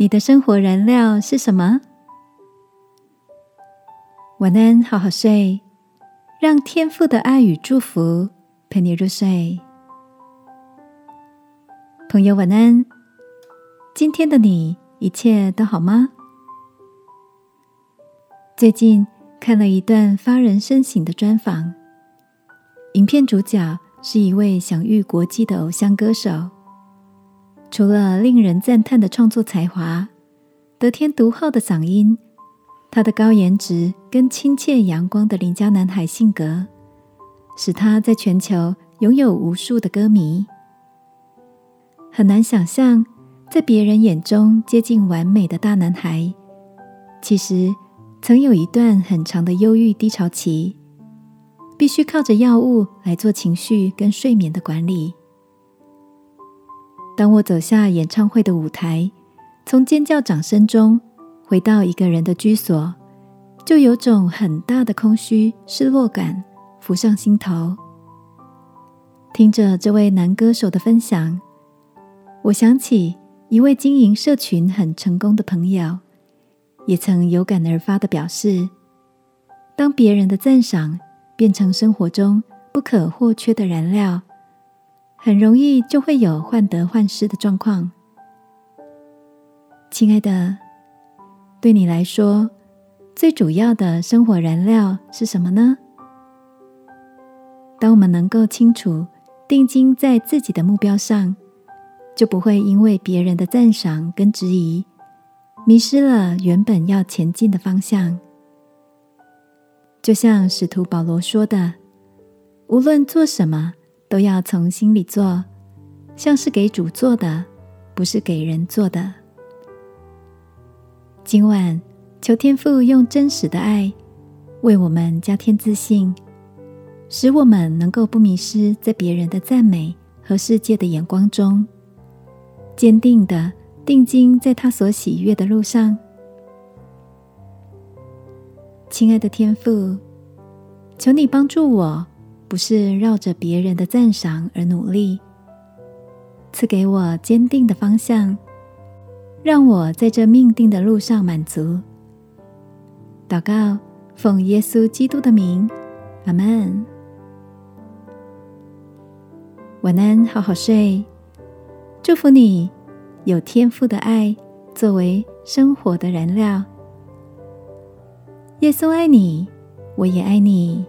你的生活燃料是什么？晚安，好好睡，让天父的爱与祝福陪你入睡。朋友，晚安。今天的你一切都好吗？最近看了一段发人深省的专访，影片主角是一位享誉国际的偶像歌手。除了令人赞叹的创作才华、得天独厚的嗓音，他的高颜值跟亲切阳光的邻家男孩性格，使他在全球拥有无数的歌迷。很难想象，在别人眼中接近完美的大男孩，其实曾有一段很长的忧郁低潮期，必须靠着药物来做情绪跟睡眠的管理。当我走下演唱会的舞台，从尖叫掌声中回到一个人的居所，就有种很大的空虚、失落感浮上心头。听着这位男歌手的分享，我想起一位经营社群很成功的朋友，也曾有感而发的表示：当别人的赞赏变成生活中不可或缺的燃料。很容易就会有患得患失的状况。亲爱的，对你来说，最主要的生活燃料是什么呢？当我们能够清楚定睛在自己的目标上，就不会因为别人的赞赏跟质疑，迷失了原本要前进的方向。就像使徒保罗说的：“无论做什么。”都要从心里做，像是给主做的，不是给人做的。今晚求天父用真实的爱为我们加添自信，使我们能够不迷失在别人的赞美和世界的眼光中，坚定的定睛在他所喜悦的路上。亲爱的天父，求你帮助我。不是绕着别人的赞赏而努力，赐给我坚定的方向，让我在这命定的路上满足。祷告，奉耶稣基督的名，阿门。晚安，好好睡。祝福你有天赋的爱作为生活的燃料。耶稣爱你，我也爱你。